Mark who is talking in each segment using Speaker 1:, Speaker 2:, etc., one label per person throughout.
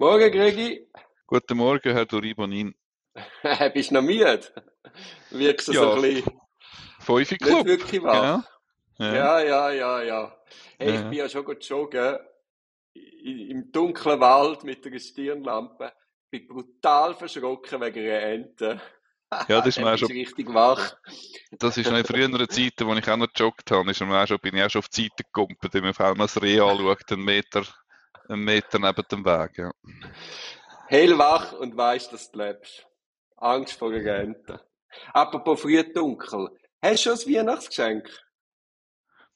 Speaker 1: Morgen, Gregi.
Speaker 2: Guten Morgen, Herr Doribonin.
Speaker 1: Bist du noch müde? Wirkst du
Speaker 2: Ja,
Speaker 1: so ein bisschen
Speaker 2: Fünfe
Speaker 1: nicht
Speaker 2: Club.
Speaker 1: wirklich wach?
Speaker 2: Genau. Ja.
Speaker 1: Ja, ja, ja, ja. Hey, ich
Speaker 2: Ja.
Speaker 1: bin ja schon gut joggen. Im dunklen Wald mit einer Stirnlampe. Bin brutal verschrocken wegen einer Ente.
Speaker 2: Ja, das ist mir auch schon,
Speaker 1: richtig wach.
Speaker 2: das ist noch in früheren Zeiten, wo ich auch noch gejoggt habe, ist mir auch schon, bin ich auch schon auf die Seite gekumpelt, wenn man auf einmal das Reh anschaut, einen Meter, einen Meter neben dem Weg. Ja.
Speaker 1: Hellwach und weißt, dass du lebst. Angst vor einer Ente. Apropos früh dunkel. Hast du schon ein Weihnachtsgeschenk?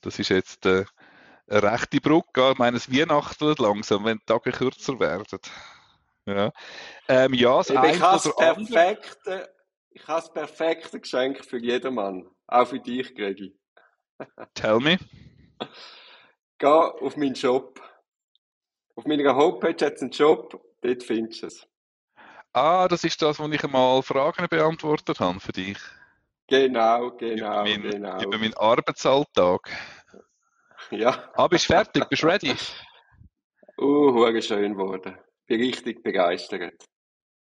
Speaker 2: Das ist jetzt äh, eine rechte Brücke. Ich meine, es Weihnachten wird langsam, wenn die Tage kürzer werden. Ja, ähm, ja das
Speaker 1: Ich
Speaker 2: eine
Speaker 1: habe das
Speaker 2: andere.
Speaker 1: perfekte, ich habe das perfekte Geschenk für jeden Mann. Auch für dich, Gregi.
Speaker 2: Tell me.
Speaker 1: Geh auf meinen Shop. Auf meiner Homepage hat es einen Shop, dort findest du es.
Speaker 2: Ah, das ist das, wo ich einmal Fragen beantwortet habe für dich.
Speaker 1: Genau,
Speaker 2: Über
Speaker 1: genau,
Speaker 2: meinen,
Speaker 1: genau.
Speaker 2: über meinen Arbeitsalltag.
Speaker 1: Ja,
Speaker 2: Ah, bist fertig? Bist ready?
Speaker 1: uh, schön geworden. Bin richtig begeistert.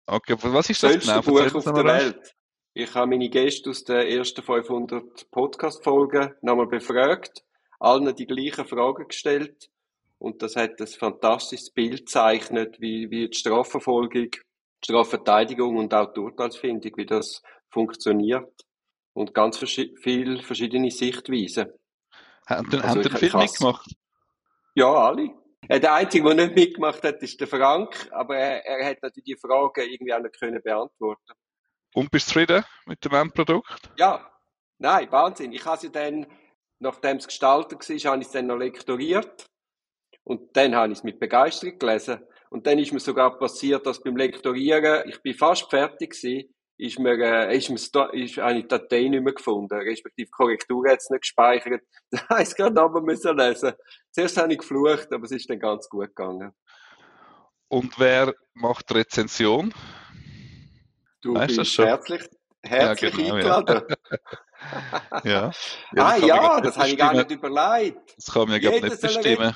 Speaker 2: Okay, was ist das
Speaker 1: Schönste
Speaker 2: genau?
Speaker 1: Buch
Speaker 2: Erzähl
Speaker 1: auf der. Welt. Ich habe meine Gäste aus den ersten 500 Podcast-Folgen nochmal befragt, allen die gleichen Fragen gestellt und das hat ein fantastisches Bild gezeichnet, wie, wie die Strafverfolgung, die Strafverteidigung und auch die Urteilsfindung, wie das funktioniert und ganz verschi viele verschiedene Sichtweisen.
Speaker 2: Haben den,
Speaker 1: Also has,
Speaker 2: mitgemacht?
Speaker 1: ja, alle. Äh, Der Einzige, der nicht mitgemacht hat, ist der Frank, aber er, er hat natürlich die Fragen irgendwie auch nicht können beantworten.
Speaker 2: Und bist du zufrieden mit dem Endprodukt?
Speaker 1: Ja, nein, Wahnsinn. Ich habe sie dann, nachdem es gestaltet war, habe ich es dann noch lektoriert. Und dann habe ich es mit Begeisterung gelesen. Und dann ist mir sogar passiert, dass beim Lektorieren, ich bin fast fertig gewesen, ist mir, äh, ist mir, ist eine Datei nicht mehr gefunden, respektive Korrektur hat es nicht gespeichert. Da habe ich es gerade nochmal müssen lesen. Zuerst habe ich geflucht, aber es ist dann ganz gut gegangen.
Speaker 2: Und wer macht Rezension?
Speaker 1: Du
Speaker 2: Weißt du das
Speaker 1: bist
Speaker 2: schon?
Speaker 1: herzlich,
Speaker 2: Ja,
Speaker 1: herzlich
Speaker 2: genau, ja.
Speaker 1: eingeladen.
Speaker 2: Ja.
Speaker 1: Ah
Speaker 2: das kann man
Speaker 1: ja,
Speaker 2: grad nicht
Speaker 1: das habe ich gar nicht überlegt.
Speaker 2: Das kann ja
Speaker 1: Jeder
Speaker 2: nicht bestimmen.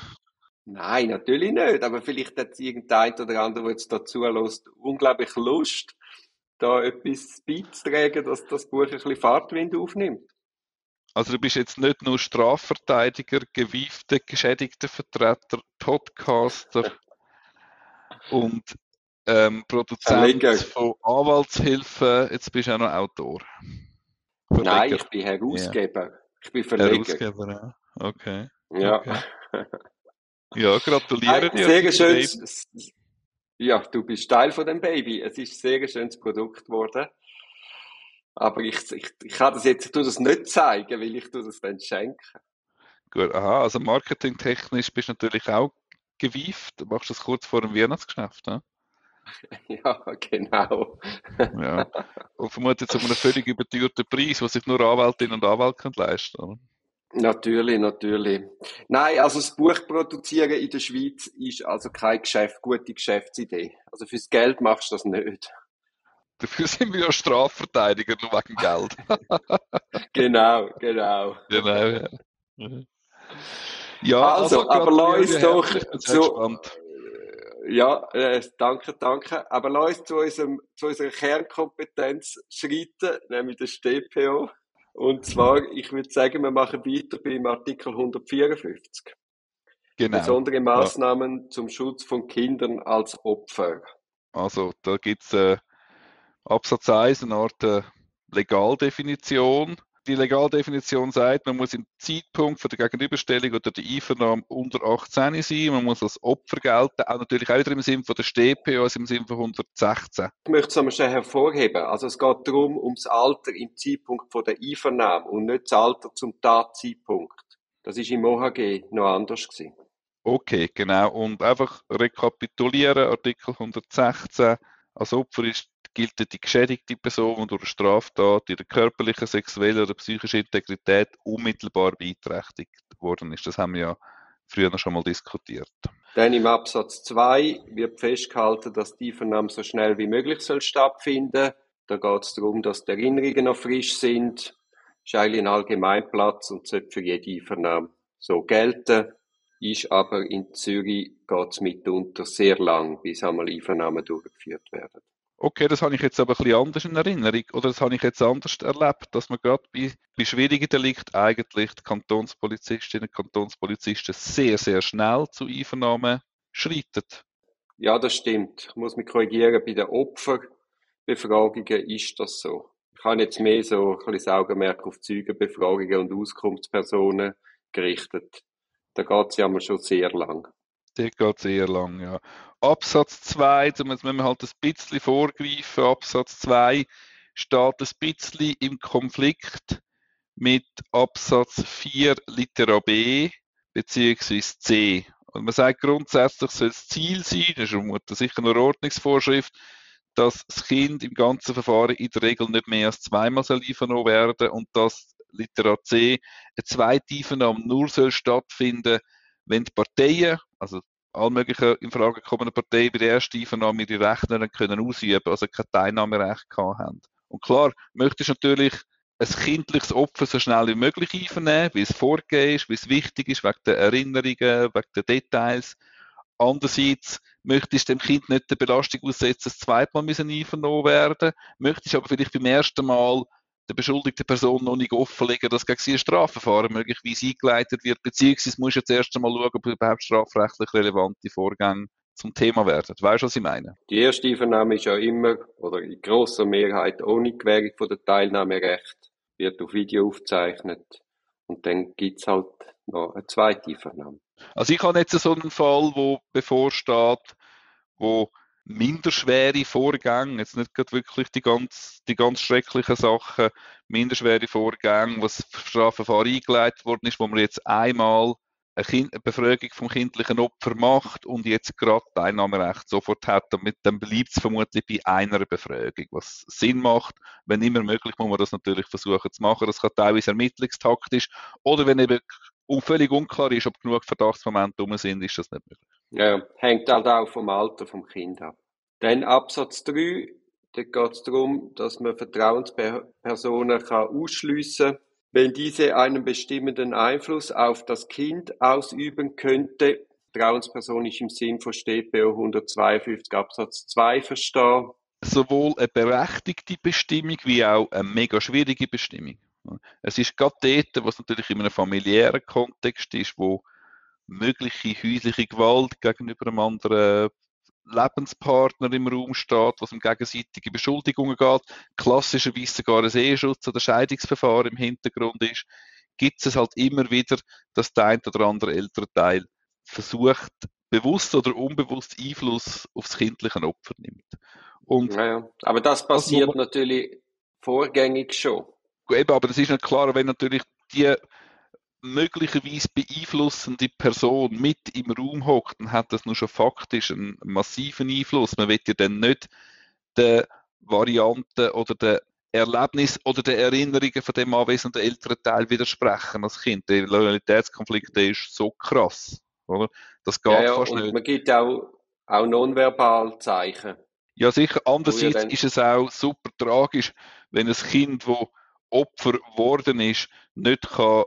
Speaker 1: Nein, natürlich nicht. Aber vielleicht hat irgendein oder andere, der jetzt dazu lässt, unglaublich Lust, da etwas beizutragen, dass das Buch ein bisschen Fahrtwind aufnimmt.
Speaker 2: Also du bist jetzt nicht nur Strafverteidiger, gewiefter, geschädigter Vertreter, Podcaster und ähm, Produzent
Speaker 1: Verleger.
Speaker 2: von Anwaltshilfen, jetzt bist du auch noch Autor.
Speaker 1: Nein,
Speaker 2: Verleger.
Speaker 1: ich bin
Speaker 2: Ja.
Speaker 1: Herausgeber. Ich bin Verleger.
Speaker 2: Herausgeber, ja. Okay.
Speaker 1: Ja.
Speaker 2: Okay. Ja, gratuliere dir.
Speaker 1: sehr schönes, ja, du bist Teil von dem Baby. Es ist ein sehr schönes Produkt geworden. Aber ich, ich, ich kann das jetzt, ich tue das nicht zeigen, weil ich tue das dann schenken.
Speaker 2: Gut, aha, also marketingtechnisch bist du natürlich auch gewieft. Du machst das kurz vor dem Weihnachtsgeschäft, ne?
Speaker 1: Ja, genau.
Speaker 2: Ja. Und vermutlich zu einem völlig überteuerten Preis, was sich nur Anwältinnen und Anwälte leisten können.
Speaker 1: Natürlich, natürlich. Nein, also das Buch produzieren in der Schweiz ist also keine Geschäft, gute Geschäftsidee. Also fürs Geld machst du das nicht.
Speaker 2: Dafür sind wir ja Strafverteidiger, nur wegen Geld.
Speaker 1: Genau, genau.
Speaker 2: genau, ja. Ja,
Speaker 1: Also,
Speaker 2: also,
Speaker 1: aber lass uns doch zu,
Speaker 2: gespannt.
Speaker 1: ja, äh, danke, danke. Aber lass uns zu, unserem, zu unserer Kernkompetenz schreiten, nämlich der StPO. Und zwar, ich würde sagen, wir machen weiter beim Artikel 154.
Speaker 2: Genau.
Speaker 1: Besondere
Speaker 2: Ja.
Speaker 1: Maßnahmen zum Schutz von Kindern als Opfer.
Speaker 2: Also, da gibt es äh, Absatz 1 eine Art äh, Legaldefinition. Die Legaldefinition sagt, man muss im Zeitpunkt von der Gegenüberstellung oder der Einvernahme unter 18 sein, man muss als Opfer gelten, auch natürlich auch wieder im Sinne von der StPO, also im Sinne von 116.
Speaker 1: Ich möchte es einmal schnell hervorheben. Also es geht darum, ums Alter im Zeitpunkt von der Einvernahme und nicht das Alter zum Tatzeitpunkt. Das ist im OHG noch anders gewesen.
Speaker 2: Okay, genau. Und einfach rekapitulieren, Artikel 116. Als Opfer ist, gilt die geschädigte Person, die durch Straftat ihrer körperlichen, sexuellen oder psychischen Integrität unmittelbar beeinträchtigt worden ist. Das haben wir ja früher schon mal diskutiert.
Speaker 1: Dann im Absatz 2 wird festgehalten, dass die Einvernahme so schnell wie möglich soll stattfinden. Da geht es darum, dass die Erinnerungen noch frisch sind. Ist eigentlich ein Allgemeinplatz und sollte für jede Einvernahme so gelten. Ist aber in Zürich geht es mitunter sehr lang, bis einmal Einvernahmen durchgeführt werden.
Speaker 2: Okay, das habe ich jetzt aber ein bisschen anders in Erinnerung oder das habe ich jetzt anders erlebt, dass man gerade bei, bei schwierigen Delikten eigentlich die Kantonspolizistinnen und Kantonspolizisten sehr, sehr schnell zu Einvernahmen schreitet.
Speaker 1: Ja, das stimmt. Ich muss mich korrigieren, bei den Opferbefragungen ist das so. Ich habe jetzt mehr so ein bisschen Augenmerk auf Zeugenbefragungen und Auskunftspersonen gerichtet. Da geht es ja mal schon sehr lang.
Speaker 2: Der geht sehr lang, ja. Absatz 2, jetzt müssen wir halt ein bisschen vorgreifen. Absatz 2 steht ein bisschen im Konflikt mit Absatz 4 Litera B bzw. C. Und man sagt grundsätzlich soll das Ziel sein, das ist sicher eine Ordnungsvorschrift, dass das Kind im ganzen Verfahren in der Regel nicht mehr als zweimal soll einvernommen werden und dass Litera C eine zweite Einvernahme nur soll stattfinden, wenn die Parteien, also alle möglichen in Frage kommenden Parteien bei der ersten Einvernahme ihre Rechte können ausüben, also kein Teilnahmerecht gehabt haben. Und klar, möchtest du natürlich ein kindliches Opfer so schnell wie möglich einvernehmen, wie es vorgegeben ist, wie es wichtig ist, wegen der Erinnerungen, wegen der Details. Andererseits möchtest du dem Kind nicht der Belastung aussetzen, das zweite Mal müssen einvernommen werden, möchtest aber vielleicht beim ersten Mal der beschuldigten Person noch nicht offenlegen, dass gegen sie ein Strafverfahren möglicherweise eingeleitet wird, beziehungsweise musst du jetzt erst einmal schauen, ob überhaupt strafrechtlich relevante Vorgänge zum Thema werden. Weißt du, was ich meine?
Speaker 1: Die erste Einvernahme ist ja immer, oder in grosser Mehrheit ohne Gewährung von der Teilnahmerecht, wird auf Video aufgezeichnet und dann gibt es halt noch eine zweite Einvernahme.
Speaker 2: Also ich habe jetzt so einen Fall, wo bevorsteht, wo minderschwere Vorgänge, jetzt nicht gerade wirklich die ganz, die ganz schrecklichen Sachen, minderschwere Vorgänge, was Strafverfahren eingeleitet worden ist, wo man jetzt einmal eine, kind, eine Befragung vom kindlichen Opfer macht und jetzt gerade Teilnahmerecht sofort hat, damit dann bleibt es vermutlich bei einer Befragung, was Sinn macht. Wenn immer möglich, muss man das natürlich versuchen zu machen. Das kann teilweise ermittlungstaktisch oder wenn eben völlig unklar ist, ob genug Verdachtsmomente um sind, ist das nicht möglich.
Speaker 1: Ja, hängt halt auch vom Alter vom Kind ab. Dann Absatz 3, da geht es darum, dass man Vertrauenspersonen kann ausschliessen kann, wenn diese einen bestimmenden Einfluss auf das Kind ausüben könnte. Vertrauensperson ist im Sinn von StPO 152 Absatz 2 verstehen.
Speaker 2: Sowohl eine berechtigte Bestimmung wie auch eine mega schwierige Bestimmung. Es ist gerade dort, was natürlich in einem familiären Kontext ist, wo mögliche häusliche Gewalt gegenüber einem anderen Lebenspartner im Raum steht, was um gegenseitige Beschuldigungen geht, klassischerweise sogar ein Eheschutz oder Scheidungsverfahren im Hintergrund ist, gibt es halt immer wieder, dass der ein oder andere ältere Teil versucht, bewusst oder unbewusst Einfluss aufs kindliche Opfer nimmt.
Speaker 1: Und ja, aber das passiert das natürlich vorgängig schon.
Speaker 2: Eben, aber das ist nicht klar, wenn natürlich die möglicherweise beeinflussende Person mit im Raum hockt, dann hat das nur schon faktisch einen massiven Einfluss. Man wird ja dann nicht der Variante oder der Erlebnis oder der Erinnerungen von dem anwesenden älteren Teil widersprechen als Kind. Der Loyalitätskonflikt der ist so krass. Oder? Das geht ja, ja, fast
Speaker 1: und
Speaker 2: nicht.
Speaker 1: Man gibt auch, auch nonverbal Zeichen.
Speaker 2: Ja, sicher. Andererseits ist es auch super tragisch, wenn ein Kind, das Opfer geworden ist, nicht kann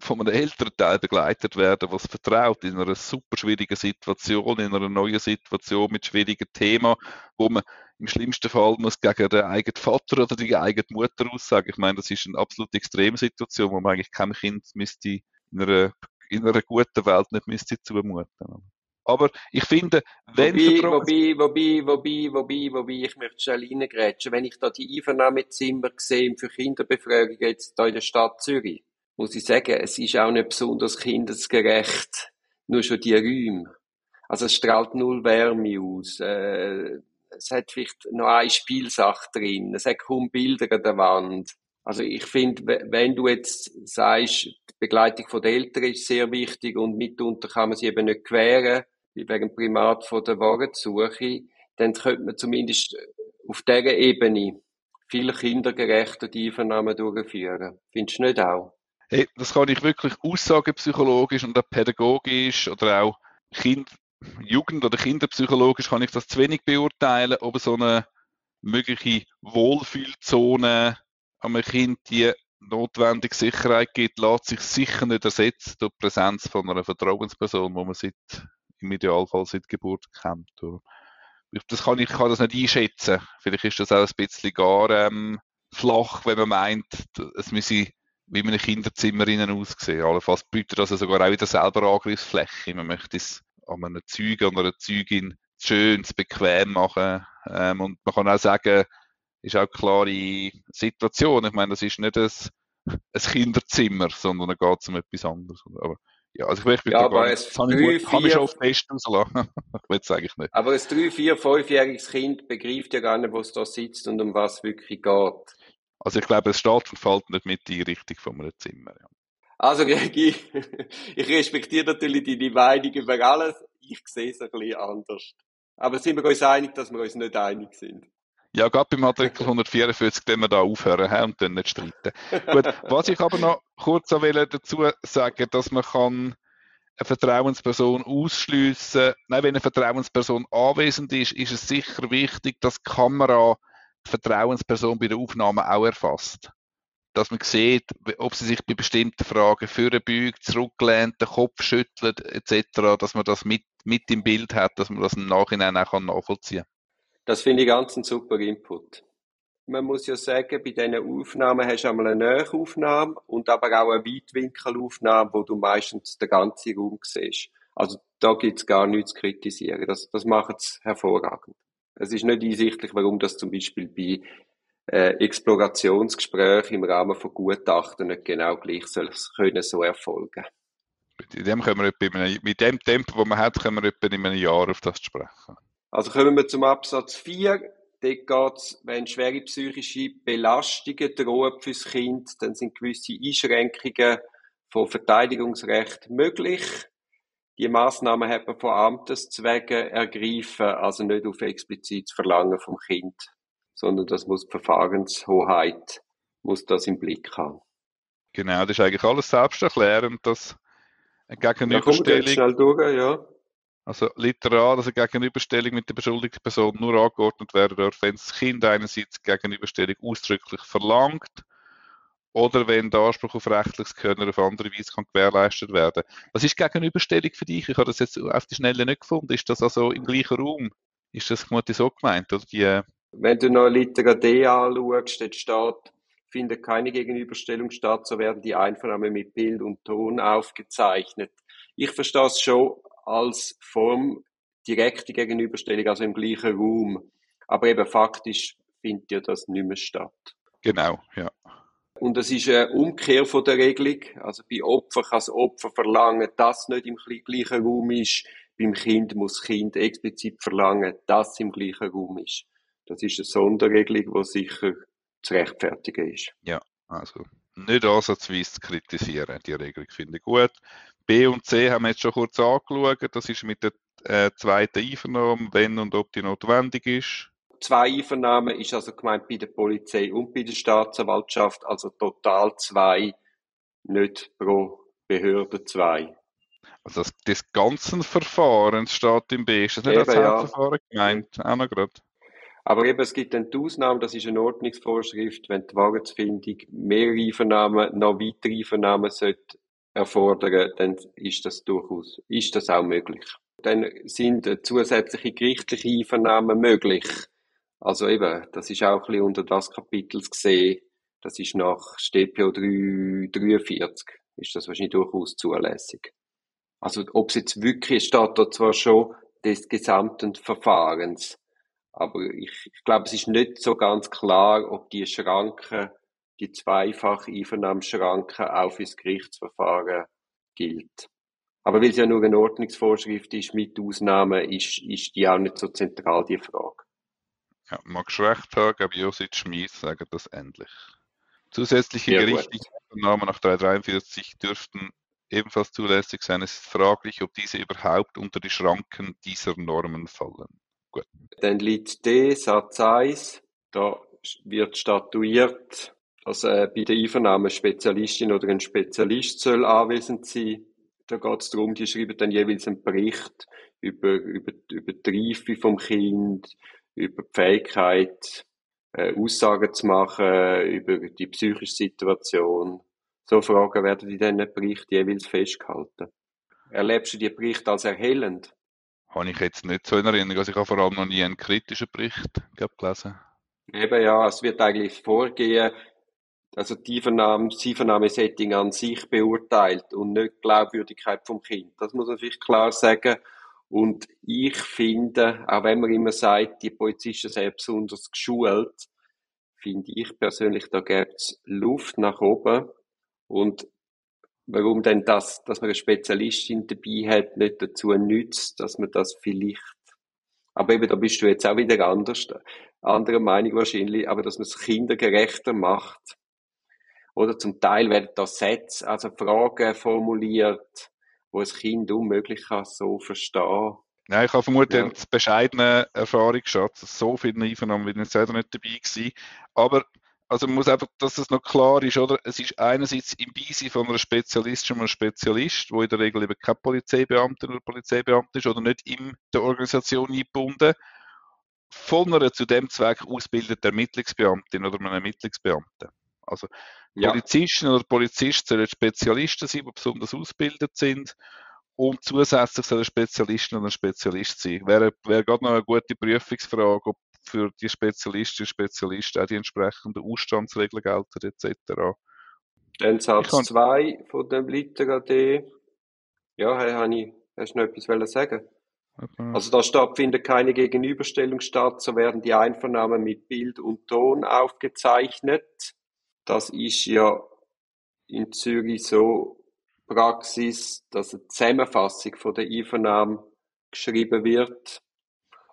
Speaker 2: von einem älteren Teil begleitet werden, was vertraut in einer super schwierigen Situation, in einer neuen Situation mit schwierigen Themen, wo man im schlimmsten Fall muss gegen den eigenen Vater oder die eigene Mutter aussagen. Ich meine, das ist eine absolut Extremsituation, wo man eigentlich keinem Kind müsste in einer, in einer guten Welt nicht müsste zumuten. Aber ich finde, wenn
Speaker 1: wobei, wobei, wobei, wobei, wobei, wobei, ich möchte schnell reingrätschen. Wenn ich da die Einvernahmezimmer sehe für Kinderbefragungen jetzt hier in der Stadt Zürich, muss ich sagen, es ist auch nicht besonders kindesgerecht, nur schon die Räume. Also es strahlt null Wärme aus. Äh, es hat vielleicht noch eine Spielsache drin. Es hat kaum Bilder an der Wand. Also ich finde, wenn du jetzt sagst, die Begleitung der Eltern ist sehr wichtig und mitunter kann man sie eben nicht gewähren, wie wegen Primat von der Warensuche, dann könnte man zumindest auf dieser Ebene viel kindergerechter die Einvernahmen durchführen. Findest du nicht auch?
Speaker 2: Hey, das kann ich wirklich aussagepsychologisch und auch pädagogisch oder auch kind, Jugend- oder Kinderpsychologisch kann ich das zu wenig beurteilen, ob so eine mögliche Wohlfühlzone einem Kind die notwendige Sicherheit gibt, lässt sich sicher nicht ersetzen durch die Präsenz von einer Vertrauensperson, wo man seit im Idealfall seit Geburt kennt. Das kann ich kann das nicht einschätzen. Vielleicht ist das auch ein bisschen gar ähm, flach, wenn man meint, es müsse wie man Kinderzimmer innen aussehen. Allenfalls bietet das sogar auch wieder selber Angriffsfläche. Man möchte es an einem Zeugen oder einer Zeugin schön, bequem machen. Ähm, und man kann auch sagen, ist auch eine klare Situation. Ich meine, das ist nicht ein, ein Kinderzimmer, sondern da geht es um etwas anderes. Aber ja, also ich
Speaker 1: möchte ja, aber gar nicht, kann,
Speaker 2: ich, kann ich schon auf Test rauslassen. ich will es eigentlich nicht.
Speaker 1: Aber ein drei, vier, fünfjähriges Kind begreift ja gar nicht, wo es da sitzt und um was wirklich geht.
Speaker 2: Also ich glaube, es steht und fällt nicht mit die Richtung von einem Zimmer. Ja.
Speaker 1: Also Gregi, ich respektiere natürlich deine Meinung über alles. Ich sehe es ein bisschen anders. Aber sind wir uns einig, dass wir uns nicht einig sind?
Speaker 2: Ja, gerade beim Artikel 144, den wir da aufhören haben und dann nicht streiten. Gut, was ich aber noch kurz dazu sagen, dass man kann eine Vertrauensperson ausschliessen. Nein, wenn eine Vertrauensperson anwesend ist, ist es sicher wichtig, dass die Kamera Vertrauensperson bei der Aufnahme auch erfasst. Dass man sieht, ob sie sich bei bestimmten Fragen vorbeugt, zurücklehnt, den Kopf schüttelt, etc., dass man das mit, mit im Bild hat, dass man das im Nachhinein auch nachvollziehen kann.
Speaker 1: Das finde ich ganz ein super Input. Man muss ja sagen, bei diesen Aufnahmen hast du einmal eine Nähaufnahme und aber auch eine Weitwinkelaufnahme, wo du meistens den ganzen Raum siehst. Also da gibt es gar nichts zu kritisieren. Das, das macht es hervorragend. Es ist nicht einsichtlich, warum das zum Beispiel bei äh, Explorationsgesprächen im Rahmen von Gutachten nicht genau gleich soll können so erfolgen.
Speaker 2: Mit dem, können wir einem, mit dem Tempo, das man hat, können wir etwa in einem Jahr auf das sprechen.
Speaker 1: Also kommen wir zum Absatz 4. Dort geht es, wenn schwere psychische Belastungen drohen fürs Kind, dann sind gewisse Einschränkungen von Verteidigungsrecht möglich. Die Maßnahmen hat man von Amteszwecken ergreifen, also nicht auf explizites Verlangen vom Kind, sondern das muss die Verfahrenshoheit muss das im Blick haben.
Speaker 2: Genau, das ist eigentlich alles selbsterklärend, dass eine Gegenüberstellung.
Speaker 1: Schnell durch, ja.
Speaker 2: Also literal, dass eine Gegenüberstellung mit der beschuldigten Person nur angeordnet werden darf, wenn das Kind einerseits Gegenüberstellung ausdrücklich verlangt oder wenn der Anspruch auf rechtliches Können auf andere Weise kann gewährleistet werden. Was ist Gegenüberstellung für dich? Ich habe das jetzt auf die Schnelle nicht gefunden. Ist das also im gleichen Raum? Ist das so gemeint? Oder die, äh,
Speaker 1: wenn du noch Litera D anschaust, dort steht, findet keine Gegenüberstellung statt, so werden die Einvernahmen mit Bild und Ton aufgezeichnet. Ich verstehe es schon als Form direkte Gegenüberstellung, also im gleichen Raum. Aber eben faktisch findet ja das nicht mehr statt.
Speaker 2: Genau, ja.
Speaker 1: Und es ist eine Umkehr von der Regelung. Also bei Opfer kann das Opfer verlangen, dass nicht im gleichen Raum ist. Beim Kind muss das Kind explizit verlangen, dass es im gleichen Raum ist. Das ist eine Sonderregelung, die sicher zu rechtfertigen ist.
Speaker 2: Ja, also nicht ansatzweise zu kritisieren. Die Regelung finde ich gut. B und C haben wir jetzt schon kurz angeschaut. Das ist mit der äh, zweiten Einvernahme, wenn und ob die notwendig ist.
Speaker 1: Zwei Einvernahmen ist also gemeint bei der Polizei und bei der Staatsanwaltschaft, also total zwei, nicht pro Behörde zwei.
Speaker 2: Also das, das ganze Verfahren steht im B. Ist das nicht Eben, als Hauptverfahren ja. gemeint? Auch noch gerade.
Speaker 1: Aber eben, es gibt dann die Ausnahme, das ist eine Ordnungsvorschrift, wenn die Wahrheitsfindung mehrere Einvernahmen, noch weitere Einvernahmen sollte erfordern, dann ist das durchaus, ist das auch möglich. Dann sind zusätzliche gerichtliche Einvernahmen möglich. Also eben, das ist auch ein bisschen unter das Kapitel gesehen. Das ist nach StPO 343, ist das wahrscheinlich durchaus zulässig. Also, ob es jetzt wirklich steht da zwar schon des gesamten Verfahrens, aber ich, ich glaube, es ist nicht so ganz klar, ob die Schranken, die zweifache Einvernahmsschranke auch fürs Gerichtsverfahren gilt. Aber weil es ja nur eine Ordnungsvorschrift ist mit Ausnahmen, ist, ist die auch nicht so zentral, die Frage.
Speaker 2: Ja, magst recht haben, aber Josef Schmies sagen das ähnlich. Zusätzliche ja, gerichtliche Einvernahmen nach 343 dürften ebenfalls zulässig sein. Es ist fraglich, ob diese überhaupt unter die Schranken dieser Normen fallen.
Speaker 1: Gut. Dann liegt D, Satz 1, da wird statuiert, dass äh, bei der Einvernahme eine Spezialistin oder ein Spezialist soll anwesend sein. Da geht es darum, die schreiben dann jeweils einen Bericht über, über, über die Reife vom Kind, über die Fähigkeit, äh, Aussagen zu machen, über die psychische Situation. So Fragen werden in diesen Berichten jeweils festgehalten. Erlebst du die Berichte als erhellend?
Speaker 2: Habe ich jetzt nicht so in Erinnerung. Also ich habe vor allem noch nie einen kritischen Bericht gelesen.
Speaker 1: Eben ja, es wird eigentlich vorgehen, also die Einvernahme, das Einvernahmesetting an sich beurteilt und nicht die Glaubwürdigkeit vom Kind. Das muss man vielleicht klar sagen. Und ich finde, auch wenn man immer sagt, die Polizisten sind besonders geschult, finde ich persönlich, da gibt es Luft nach oben. Und warum denn das, dass man eine Spezialistin dabei hat, nicht dazu nützt, dass man das vielleicht, aber eben, da bist du jetzt auch wieder anders, andere Meinung wahrscheinlich, aber dass man es kindergerechter macht. Oder zum Teil werden da Sätze, also Fragen formuliert, wo ein Kind unmöglich kann so verstehen.
Speaker 2: Ja, ich habe vermutlich ja. einen bescheidenen Erfahrungsschatz. So viele Einvernahmen bin ich selber nicht dabei gewesen. Aber also man muss einfach, dass das noch klar ist, oder? Es ist einerseits im Beisein von einer Spezialistin oder einem Spezialist, wo in der Regel eben kein Polizeibeamter oder Polizeibeamter ist oder nicht in der Organisation eingebunden, von einer zu dem Zweck ausgebildeten Ermittlungsbeamtin oder einem Ermittlungsbeamten. Also ja. Polizisten oder Polizisten sollen Spezialisten sein, die besonders ausgebildet sind und zusätzlich sollen Spezialisten oder ein Spezialist sein. Wäre, wäre gerade noch eine gute Prüfungsfrage, ob für die Spezialistinnen und Spezialisten auch die entsprechenden Ausstandsregeln gelten etc.
Speaker 1: Dann Satz 2 von dem Litera D. Ja, hey, ich, hast du noch etwas sagen okay. Also da stattfindet keine Gegenüberstellung statt, so werden die Einvernahmen mit Bild und Ton aufgezeichnet. Das ist ja in Zürich so Praxis, dass eine Zusammenfassung von der Einvernahme geschrieben wird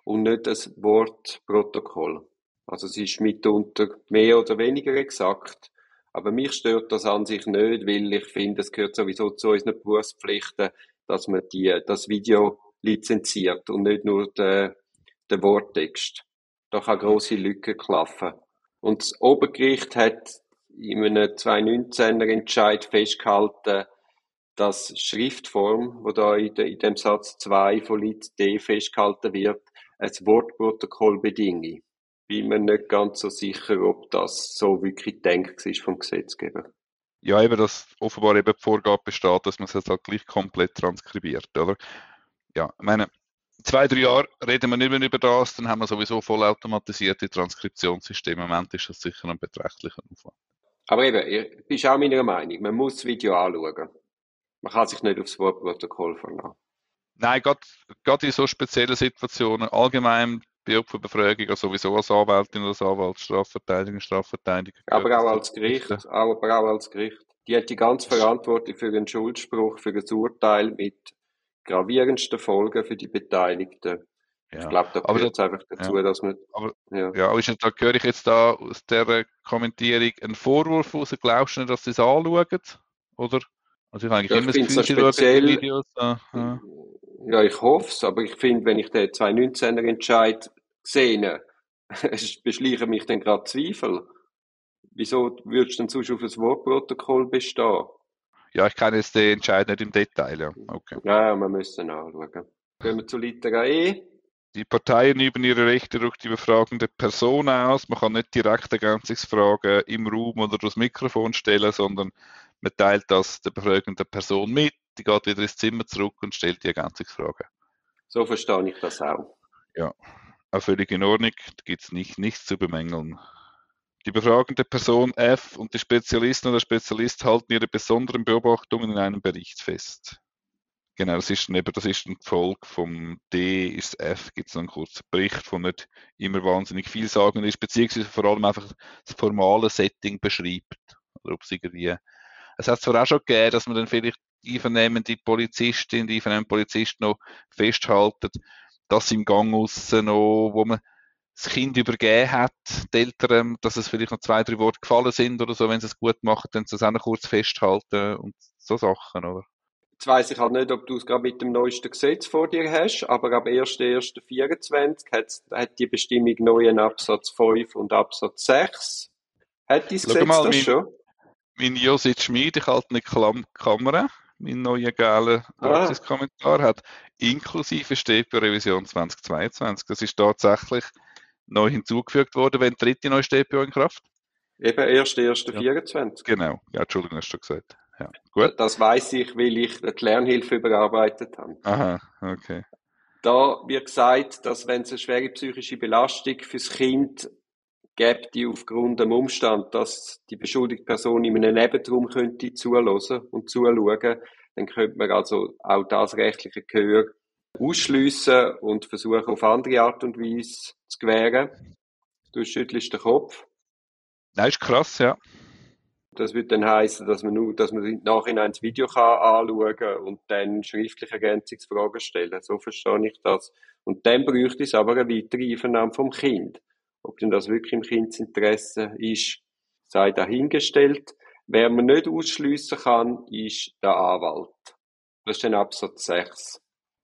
Speaker 1: und nicht das Wort Protokoll. Also es ist mitunter mehr oder weniger exakt. Aber mich stört das an sich nicht, weil ich finde, es gehört sowieso zu unseren Berufspflichten, dass man die, das Video lizenziert und nicht nur den, den Worttext. Da kann große Lücke klaffen. Und das Obergericht hat in einem 2019er Entscheid festgehalten, dass Schriftform, wo da in, dem Satz 2 von Lit D festgehalten wird, ein Wortprotokoll bedinge. Bin mir nicht ganz so sicher, ob das so wirklich denkt ist vom Gesetzgeber.
Speaker 2: Ja, eben, dass offenbar eben die Vorgabe besteht, dass man es halt gleich komplett transkribiert, oder? Ja, ich meine, in zwei, drei Jahren reden wir nicht mehr über das, dann haben wir sowieso vollautomatisierte Transkriptionssysteme. Im Moment ist das sicher ein beträchtlicher Aufwand.
Speaker 1: Aber eben, ihr bist auch meiner Meinung, man muss das Video anschauen. Man kann sich nicht aufs Wortprotokoll verlassen.
Speaker 2: Nein, gerade in so speziellen Situationen, allgemein bei Opferbefragung, also sowieso als Anwältin oder als Anwalt, Strafverteidiger, Strafverteidiger.
Speaker 1: Aber auch als Gericht, aber auch als Gericht. Die hat die ganze Verantwortung für einen Schuldspruch, für ein Urteil mit gravierendsten Folgen für die Beteiligten. Ja. Ich glaube, da gehört es einfach dazu, ja. dass man.
Speaker 2: Aber, ja, ja aber ist, da höre ich jetzt da aus der Kommentierung einen Vorwurf raus. Glaubst du nicht, dass sie es anschauen? Oder?
Speaker 1: Also ich habe eigentlich ja, immer das Gefühl, so speziell, Videos, ja. Ja, ich hoffe es, aber ich finde, wenn ich den 2019er Entscheid sehe, es beschleichen mich dann gerade Zweifel. Wieso würdest du denn sonst auf ein Wortprotokoll bestehen?
Speaker 2: Ja, ich kenne jetzt den Entscheid nicht im Detail, ja. Okay.
Speaker 1: Ja, wir müssen anschauen. Gehen wir zu Litera E.
Speaker 2: Die Parteien üben ihre Rechte durch die befragende Person aus. Man kann nicht direkt Ergänzungsfragen im Raum oder durchs Mikrofon stellen, sondern man teilt das der befragenden Person mit die geht wieder ins Zimmer zurück und stellt die Ergänzungsfrage.
Speaker 1: So verstehe ich das auch.
Speaker 2: Ja, auch völlig in Ordnung, da gibt es nicht, nichts zu bemängeln. Die befragende Person F und die Spezialisten oder Spezialist halten ihre besonderen Beobachtungen in einem Bericht fest. Genau, das ist, eben, das ist ein Folge vom D ist F, gibt es einen kurzen Bericht, von nicht immer wahnsinnig viel sagen ist, beziehungsweise vor allem einfach das formale Setting beschreibt. Oder ob es irgendwie, es hat zwar auch schon gegeben, dass man dann vielleicht einvernehmende Polizistin, die einvernehmende Polizist noch festhalten, dass im Gang aussen noch, wo man das Kind übergeben hat, die Eltern, dass es vielleicht noch zwei, drei Worte gefallen sind oder so, wenn sie es gut machen, dann sie es auch noch kurz festhalten und so Sachen, oder?
Speaker 1: Jetzt weiss ich halt nicht, ob du es gerade mit dem neuesten Gesetz vor dir hast, aber ab 1.1.24 hat, hat die Bestimmung neuen Absatz 5 und Absatz 6. Hat dieses Gesetz mal, das mein, schon?
Speaker 2: Mein Josit Schmid, ich halte eine Kamera mein neuer geiler ah. Praxiskommentar hat, inklusive StPO-Revision 2022. Das ist tatsächlich neu hinzugefügt worden, wenn die neue StPO in Kraft?
Speaker 1: Eben 1.1.24.
Speaker 2: Ja. Genau, ja, Entschuldigung, hast du gesagt. Ja,
Speaker 1: gut. Das weiß ich, weil ich die Lernhilfe überarbeitet habe.
Speaker 2: Aha, okay.
Speaker 1: Da wird gesagt, dass wenn es eine schwere psychische Belastung fürs Kind gibt, die aufgrund dem Umstand, dass die beschuldigte Person in einem Nebenraum könnte zuhören und zuschauen, dann könnte man also auch das rechtliche Gehör ausschliessen und versuchen, auf andere Art und Weise zu gewähren. Du schüttelst den Kopf.
Speaker 2: Nein, ist krass, ja.
Speaker 1: Das würde dann heißen, dass man nur, dass man Nachhinein das Video kann anschauen und dann schriftliche Ergänzungsfragen stellen. So verstehe ich das. Und dann bräuchte es aber eine weitere Einvernahme vom Kind. Ob denn das wirklich im Kindsinteresse ist, sei dahingestellt. Wer man nicht ausschliessen kann, ist der Anwalt. Das ist dann Absatz 6.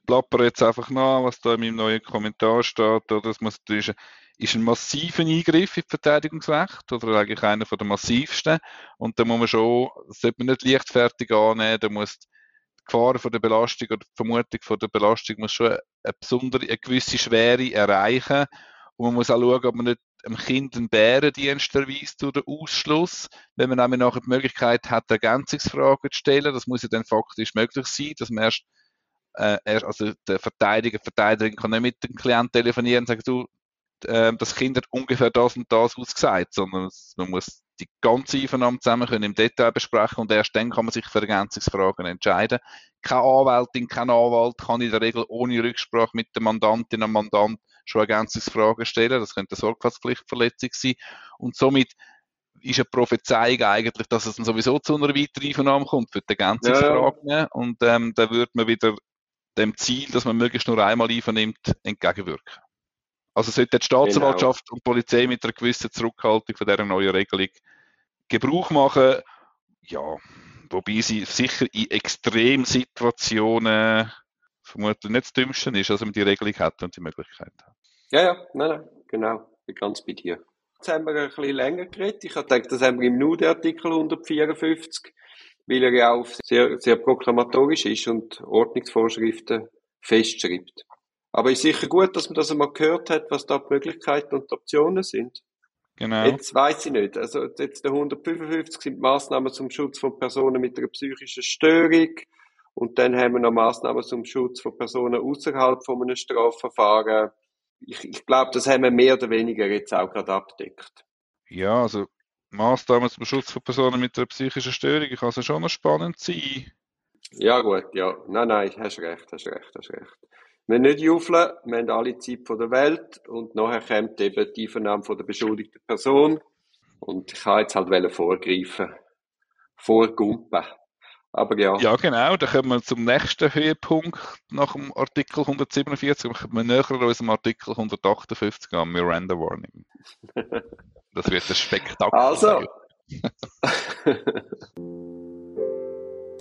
Speaker 2: Plapper jetzt einfach nach, was da in meinem neuen Kommentar steht. Oder? Das muss, das ist, ein massiver Eingriff in Verteidigungsrecht oder eigentlich einer der massivsten. Und da muss man schon, sollte man nicht leichtfertig annehmen, da muss die Gefahr von der Belastung oder die Vermutung von der Belastung muss schon eine besondere, eine gewisse Schwere erreichen. Und man muss auch schauen, ob man nicht einem Kind einen Bärendienst erweist den Ausschluss. Wenn man nämlich nachher die Möglichkeit hat, Ergänzungsfragen zu stellen, das muss ja dann faktisch möglich sein, dass man erst, äh, erst also der Verteidiger, Verteidigerin kann nicht mit dem Klienten telefonieren und sagen, du, äh, das Kind hat ungefähr das und das ausgesagt, sondern man muss die ganze Einvernahme zusammen können im Detail besprechen und erst dann kann man sich für Ergänzungsfragen entscheiden. Keine Anwältin, kein Anwalt kann in der Regel ohne Rücksprache mit der Mandantin und Mandant schon Ergänzungsfragen stellen. Das könnte eine Sorgfaltspflichtverletzung sein. Und somit ist eine Prophezeiung eigentlich, dass es dann sowieso zu einer weiteren Einvernahme kommt für die Ergänzungsfragen. Ja, ja. Und ähm, da würde man wieder dem Ziel, dass man möglichst nur einmal einvernimmt, entgegenwirken. Also sollte die Staatsanwaltschaft genau. und die Polizei mit einer gewissen Zurückhaltung von dieser neuen Regelung Gebrauch machen. Ja, wobei sie sicher in Extremsituationen vermutlich nicht das Dümmste ist, dass man die Regelung hat und die Möglichkeit hat.
Speaker 1: Ja, ja, nein, nein, genau. Ich ganz bei dir. Jetzt haben wir ein bisschen länger geredet. Ich habe gedacht, das haben wir im NUDE Artikel 154, weil er ja auch sehr, sehr proklamatorisch ist und Ordnungsvorschriften festschreibt. Aber ist sicher gut, dass man das einmal gehört hat, was da die Möglichkeiten und die Optionen sind.
Speaker 2: Genau.
Speaker 1: Jetzt weiß ich nicht. Also jetzt der 155 sind Maßnahmen zum Schutz von Personen mit einer psychischen Störung. Und dann haben wir noch Maßnahmen zum Schutz von Personen außerhalb von einem Strafverfahren. Ich, ich glaube, das haben wir mehr oder weniger jetzt auch gerade abdeckt.
Speaker 2: Ja, also Maßnahmen zum Schutz von Personen mit einer psychischen Störung kann also schon noch spannend sein.
Speaker 1: Ja, gut, ja. Nein, nein, hast recht, hast recht, hast recht. Wir nicht juffeln, wir haben alle Zeit von der Welt und nachher kommt eben die Vernahme von der beschuldigten Person und ich kann jetzt halt vorgreifen, vorgumpen. Aber ja.
Speaker 2: Ja, genau, dann kommen wir zum nächsten Höhepunkt nach dem Artikel 147, dann kommen wir näher an unserem Artikel 158 an, Miranda Warning. Das wird ein Spektakel.
Speaker 1: Also.